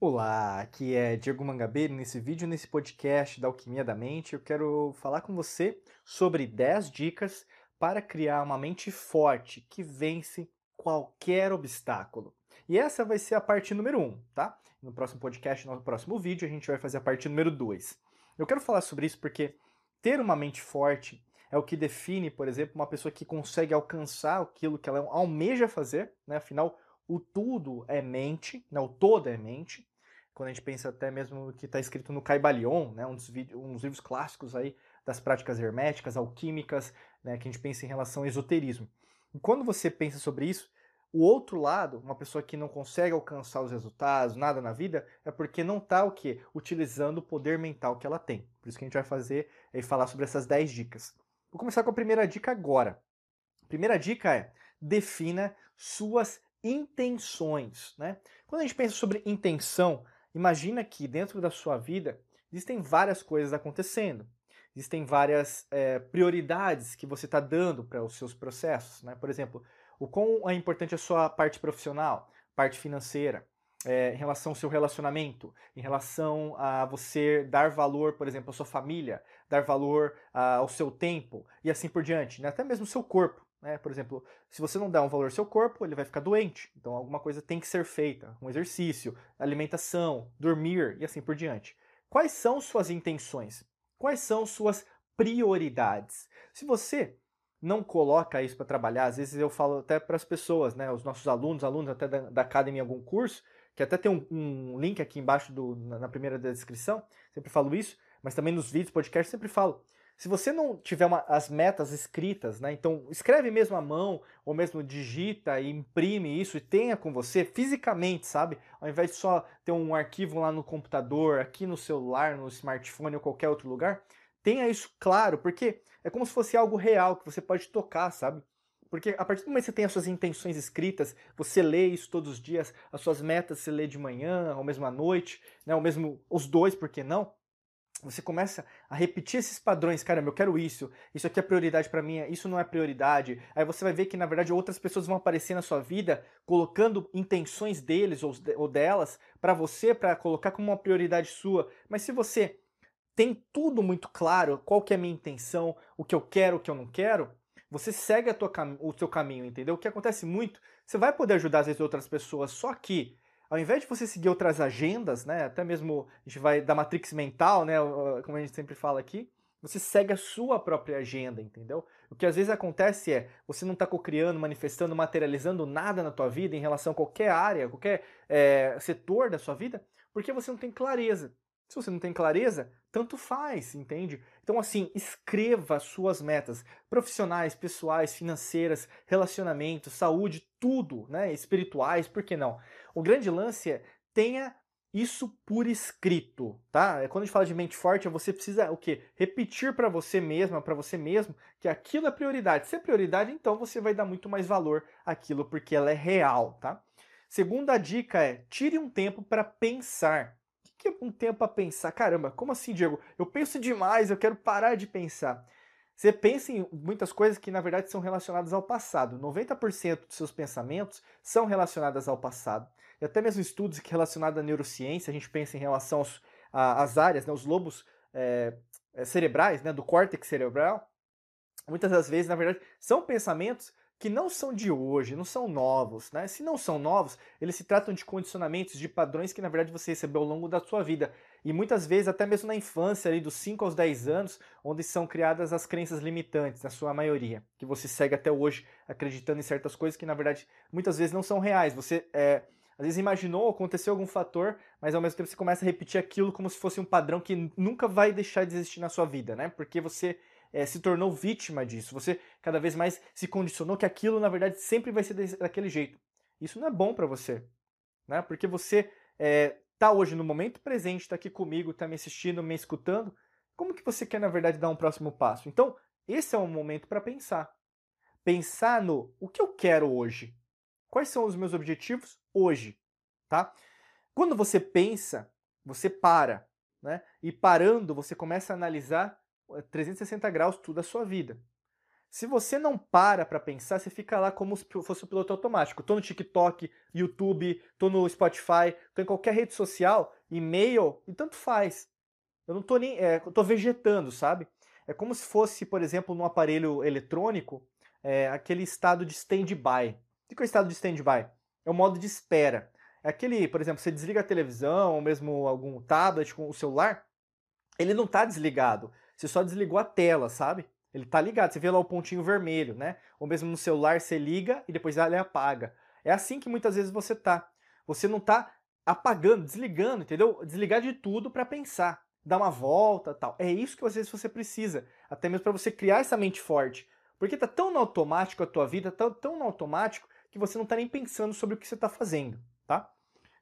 Olá, aqui é Diego Mangabeira. Nesse vídeo, nesse podcast da Alquimia da Mente, eu quero falar com você sobre 10 dicas para criar uma mente forte que vence qualquer obstáculo. E essa vai ser a parte número 1, um, tá? No próximo podcast, no próximo vídeo, a gente vai fazer a parte número 2. Eu quero falar sobre isso porque ter uma mente forte é o que define, por exemplo, uma pessoa que consegue alcançar aquilo que ela almeja fazer, né? Afinal, o tudo é mente, né? o todo é mente quando a gente pensa até mesmo que está escrito no Caibalion, né, um dos, um dos, livros clássicos aí das práticas herméticas, alquímicas, né, que a gente pensa em relação ao esoterismo. E quando você pensa sobre isso, o outro lado, uma pessoa que não consegue alcançar os resultados, nada na vida, é porque não está o quê? Utilizando o poder mental que ela tem. Por isso que a gente vai fazer e falar sobre essas 10 dicas. Vou começar com a primeira dica agora. A primeira dica é defina suas intenções. Né? Quando a gente pensa sobre intenção, Imagina que dentro da sua vida existem várias coisas acontecendo, existem várias é, prioridades que você está dando para os seus processos. Né? Por exemplo, o quão é importante a sua parte profissional, parte financeira, é, em relação ao seu relacionamento, em relação a você dar valor, por exemplo, à sua família, dar valor ao seu tempo e assim por diante, né? até mesmo o seu corpo. Né? Por exemplo, se você não dá um valor ao seu corpo, ele vai ficar doente. Então alguma coisa tem que ser feita. Um exercício, alimentação, dormir e assim por diante. Quais são suas intenções? Quais são suas prioridades? Se você não coloca isso para trabalhar, às vezes eu falo até para as pessoas, né, os nossos alunos, alunos até da, da Academy em algum curso, que até tem um, um link aqui embaixo do, na, na primeira descrição, sempre falo isso, mas também nos vídeos, podcast, sempre falo se você não tiver uma, as metas escritas, né? Então escreve mesmo à mão, ou mesmo digita e imprime isso e tenha com você fisicamente, sabe? Ao invés de só ter um arquivo lá no computador, aqui no celular, no smartphone ou qualquer outro lugar, tenha isso claro, porque é como se fosse algo real que você pode tocar, sabe? Porque a partir do momento que você tem as suas intenções escritas, você lê isso todos os dias, as suas metas você lê de manhã, ou mesmo à noite, né? ou mesmo os dois, por que não? você começa a repetir esses padrões, caramba, eu quero isso, isso aqui é prioridade para mim, isso não é prioridade. Aí você vai ver que na verdade outras pessoas vão aparecer na sua vida colocando intenções deles ou delas para você para colocar como uma prioridade sua. Mas se você tem tudo muito claro, qual que é a minha intenção, o que eu quero, o que eu não quero, você segue tua, o seu caminho, entendeu? O que acontece muito, você vai poder ajudar às vezes outras pessoas, só que ao invés de você seguir outras agendas, né, até mesmo a gente vai da matrix mental, né, como a gente sempre fala aqui, você segue a sua própria agenda, entendeu? O que às vezes acontece é você não está cocriando, manifestando, materializando nada na tua vida em relação a qualquer área, qualquer é, setor da sua vida, porque você não tem clareza. Se você não tem clareza, tanto faz, entende? Então, assim, escreva suas metas profissionais, pessoais, financeiras, relacionamentos, saúde, tudo, né? Espirituais, por que não? O grande lance é tenha isso por escrito, tá? É quando a gente fala de mente forte, você precisa o quê? Repetir para você mesma, para você mesmo, que aquilo é prioridade. Se é prioridade, então você vai dar muito mais valor àquilo porque ela é real, tá? Segunda dica é tire um tempo para pensar que um tempo a pensar. Caramba, como assim, Diego? Eu penso demais, eu quero parar de pensar. Você pensa em muitas coisas que na verdade são relacionadas ao passado. 90% dos seus pensamentos são relacionados ao passado. E até mesmo estudos que relacionados à neurociência, a gente pensa em relação aos, às áreas, né, os lobos é, cerebrais, né, do córtex cerebral. Muitas das vezes, na verdade, são pensamentos que não são de hoje, não são novos, né? Se não são novos, eles se tratam de condicionamentos, de padrões que na verdade você recebeu ao longo da sua vida. E muitas vezes, até mesmo na infância, ali dos 5 aos 10 anos, onde são criadas as crenças limitantes, na sua maioria, que você segue até hoje acreditando em certas coisas que na verdade muitas vezes não são reais. Você é, às vezes imaginou, aconteceu algum fator, mas ao mesmo tempo você começa a repetir aquilo como se fosse um padrão que nunca vai deixar de existir na sua vida, né? Porque você é, se tornou vítima disso. Você cada vez mais se condicionou que aquilo, na verdade, sempre vai ser daquele jeito. Isso não é bom para você, né? Porque você é, tá hoje no momento presente, está aqui comigo, está me assistindo, me escutando. Como que você quer, na verdade, dar um próximo passo? Então, esse é um momento para pensar. Pensar no o que eu quero hoje. Quais são os meus objetivos hoje, tá? Quando você pensa, você para, né? E parando, você começa a analisar 360 graus tudo a sua vida. Se você não para para pensar, você fica lá como se fosse o piloto automático. Tô no TikTok, YouTube, tô no Spotify, tô em qualquer rede social, e-mail, e tanto faz. Eu não tô nem. É, tô vegetando, sabe? É como se fosse, por exemplo, num aparelho eletrônico, é, aquele estado de stand-by. O que é o estado de stand-by? É o modo de espera. É aquele, por exemplo, você desliga a televisão, ou mesmo algum tablet com o celular, ele não está desligado. Você só desligou a tela, sabe? Ele está ligado. Você vê lá o pontinho vermelho, né? Ou mesmo no celular você liga e depois ele apaga. É assim que muitas vezes você tá. Você não está apagando, desligando, entendeu? Desligar de tudo para pensar, dar uma volta, tal. É isso que às vezes você precisa, até mesmo para você criar essa mente forte. Porque tá tão no automático a tua vida, tá tão no automático que você não está nem pensando sobre o que você está fazendo, tá?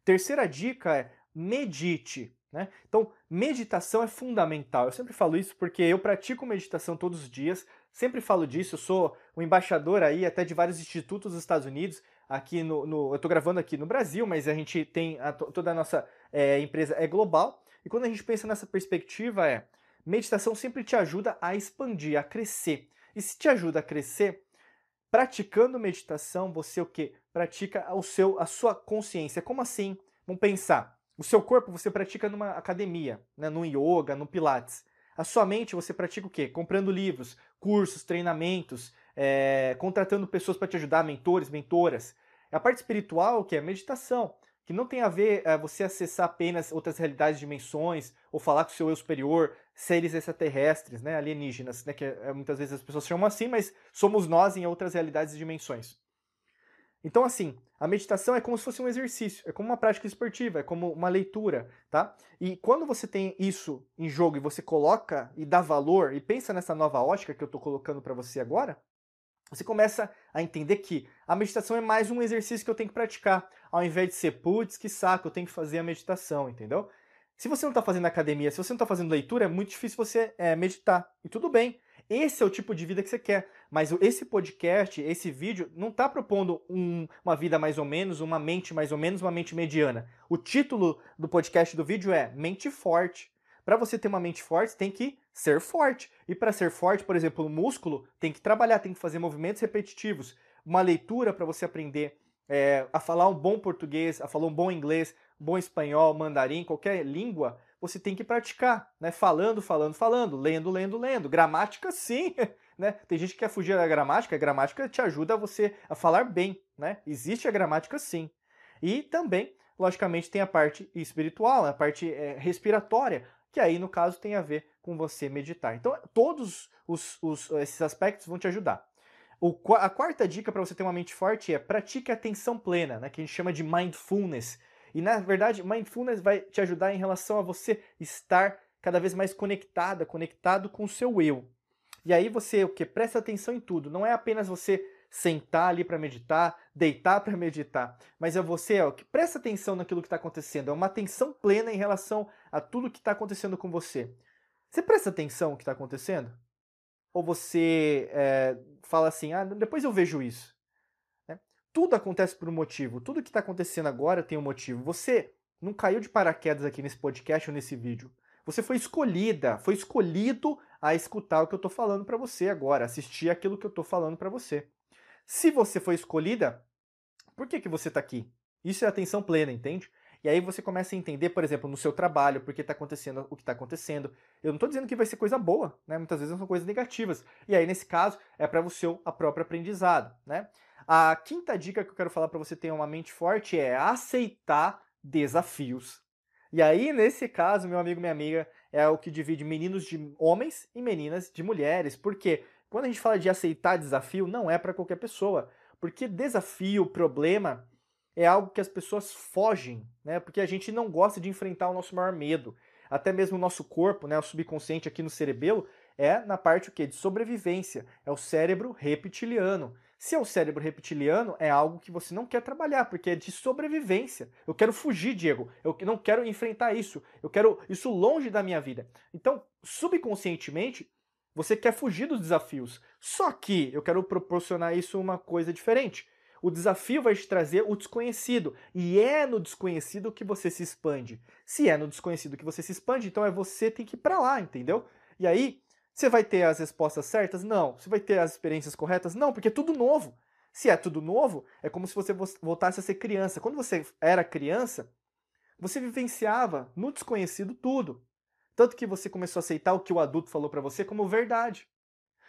Terceira dica é medite. Né? Então, meditação é fundamental. Eu sempre falo isso porque eu pratico meditação todos os dias, sempre falo disso. Eu sou o embaixador aí até de vários institutos dos Estados Unidos. Aqui no, no eu estou gravando aqui no Brasil, mas a gente tem a, toda a nossa é, empresa é global. E quando a gente pensa nessa perspectiva é meditação sempre te ajuda a expandir, a crescer. E se te ajuda a crescer, praticando meditação, você o que? Pratica o seu, a sua consciência. Como assim? Vamos pensar. O seu corpo você pratica numa academia, né, no yoga, no pilates. A sua mente você pratica o quê? Comprando livros, cursos, treinamentos, é, contratando pessoas para te ajudar, mentores, mentoras. A parte espiritual, que é meditação, que não tem a ver é, você acessar apenas outras realidades, dimensões, ou falar com o seu eu superior, seres extraterrestres, né, alienígenas, né, que é, muitas vezes as pessoas chamam assim, mas somos nós em outras realidades e dimensões. Então, assim, a meditação é como se fosse um exercício, é como uma prática esportiva, é como uma leitura, tá? E quando você tem isso em jogo e você coloca e dá valor e pensa nessa nova ótica que eu estou colocando para você agora, você começa a entender que a meditação é mais um exercício que eu tenho que praticar, ao invés de ser, putz, que saco, eu tenho que fazer a meditação, entendeu? Se você não está fazendo academia, se você não está fazendo leitura, é muito difícil você é, meditar. E tudo bem. Esse é o tipo de vida que você quer. Mas esse podcast, esse vídeo, não está propondo um, uma vida mais ou menos, uma mente mais ou menos, uma mente mediana. O título do podcast do vídeo é Mente Forte. Para você ter uma mente forte, tem que ser forte. E para ser forte, por exemplo, o músculo tem que trabalhar, tem que fazer movimentos repetitivos. Uma leitura para você aprender é, a falar um bom português, a falar um bom inglês, bom espanhol, mandarim, qualquer língua, você tem que praticar, né? Falando, falando, falando, lendo, lendo, lendo. Gramática, sim, né? Tem gente que quer fugir da gramática, a gramática te ajuda a você a falar bem, né? Existe a gramática, sim. E também, logicamente, tem a parte espiritual, a parte é, respiratória, que aí, no caso, tem a ver com você meditar. Então, todos os, os esses aspectos vão te ajudar. O, a quarta dica para você ter uma mente forte é pratique atenção plena, né, que a gente chama de mindfulness, e na verdade, mindfulness vai te ajudar em relação a você estar cada vez mais conectada, conectado com o seu eu. E aí você o que presta atenção em tudo, não é apenas você sentar ali para meditar, deitar para meditar, mas é você ó, que presta atenção naquilo que está acontecendo, é uma atenção plena em relação a tudo que está acontecendo com você. Você presta atenção no que está acontecendo? Ou você é, fala assim, ah, depois eu vejo isso? Tudo acontece por um motivo. Tudo que está acontecendo agora tem um motivo. Você não caiu de paraquedas aqui nesse podcast ou nesse vídeo. Você foi escolhida, foi escolhido a escutar o que eu estou falando para você agora, assistir aquilo que eu estou falando para você. Se você foi escolhida, por que, que você está aqui? Isso é atenção plena, entende? E aí você começa a entender, por exemplo, no seu trabalho, por que está acontecendo o que está acontecendo. Eu não estou dizendo que vai ser coisa boa, né? Muitas vezes são coisas negativas. E aí, nesse caso, é para o seu a próprio aprendizado, né? A quinta dica que eu quero falar para você ter uma mente forte é aceitar desafios. E aí, nesse caso, meu amigo, minha amiga, é o que divide meninos de homens e meninas de mulheres. Porque quando a gente fala de aceitar desafio, não é para qualquer pessoa. Porque desafio, problema, é algo que as pessoas fogem, né? Porque a gente não gosta de enfrentar o nosso maior medo. Até mesmo o nosso corpo, né, o subconsciente aqui no cerebelo, é na parte o quê? De sobrevivência. É o cérebro reptiliano. Se é o cérebro reptiliano, é algo que você não quer trabalhar, porque é de sobrevivência. Eu quero fugir, Diego. Eu não quero enfrentar isso. Eu quero isso longe da minha vida. Então, subconscientemente, você quer fugir dos desafios. Só que eu quero proporcionar isso uma coisa diferente. O desafio vai te trazer o desconhecido. E é no desconhecido que você se expande. Se é no desconhecido que você se expande, então é você tem que ir para lá, entendeu? E aí, Você vai ter as respostas certas? Não. Você vai ter as experiências corretas? Não, porque é tudo novo. Se é tudo novo, é como se você voltasse a ser criança. Quando você era criança, você vivenciava no desconhecido tudo. Tanto que você começou a aceitar o que o adulto falou para você como verdade.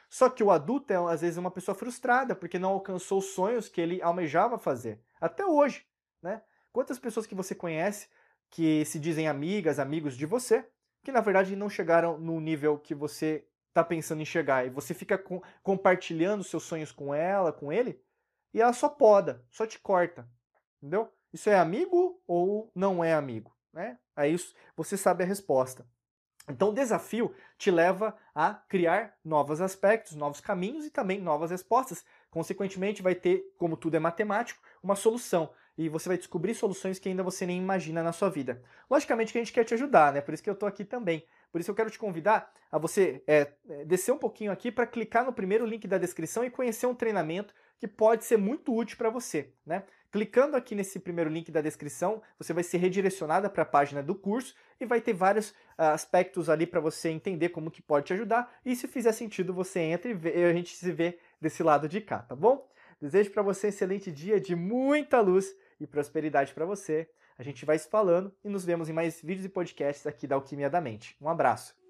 Só que o adulto é, às vezes, uma pessoa frustrada, porque não alcançou os sonhos que ele almejava fazer. Até hoje, né? Quantas pessoas que você conhece que se dizem amigas, amigos de você, que na verdade não chegaram no nível que você está pensando em chegar. E você fica com, compartilhando seus sonhos com ela, com ele, e ela só poda, só te corta. Entendeu? Isso é amigo ou não é amigo? Né? Aí você sabe a resposta. Então, o desafio te leva a criar novos aspectos, novos caminhos e também novas respostas. Consequentemente, vai ter, como tudo é matemático, uma solução. E você vai descobrir soluções que ainda você nem imagina na sua vida. Logicamente que a gente quer te ajudar, né? Por isso que eu estou aqui também. Por isso eu quero te convidar a você é, descer um pouquinho aqui para clicar no primeiro link da descrição e conhecer um treinamento que pode ser muito útil para você, né? Clicando aqui nesse primeiro link da descrição, você vai ser redirecionada para a página do curso e vai ter vários uh, aspectos ali para você entender como que pode te ajudar. E se fizer sentido, você entra e vê, a gente se vê desse lado de cá, tá bom? Desejo para você um excelente dia de muita luz e prosperidade para você. A gente vai se falando e nos vemos em mais vídeos e podcasts aqui da Alquimia da Mente. Um abraço.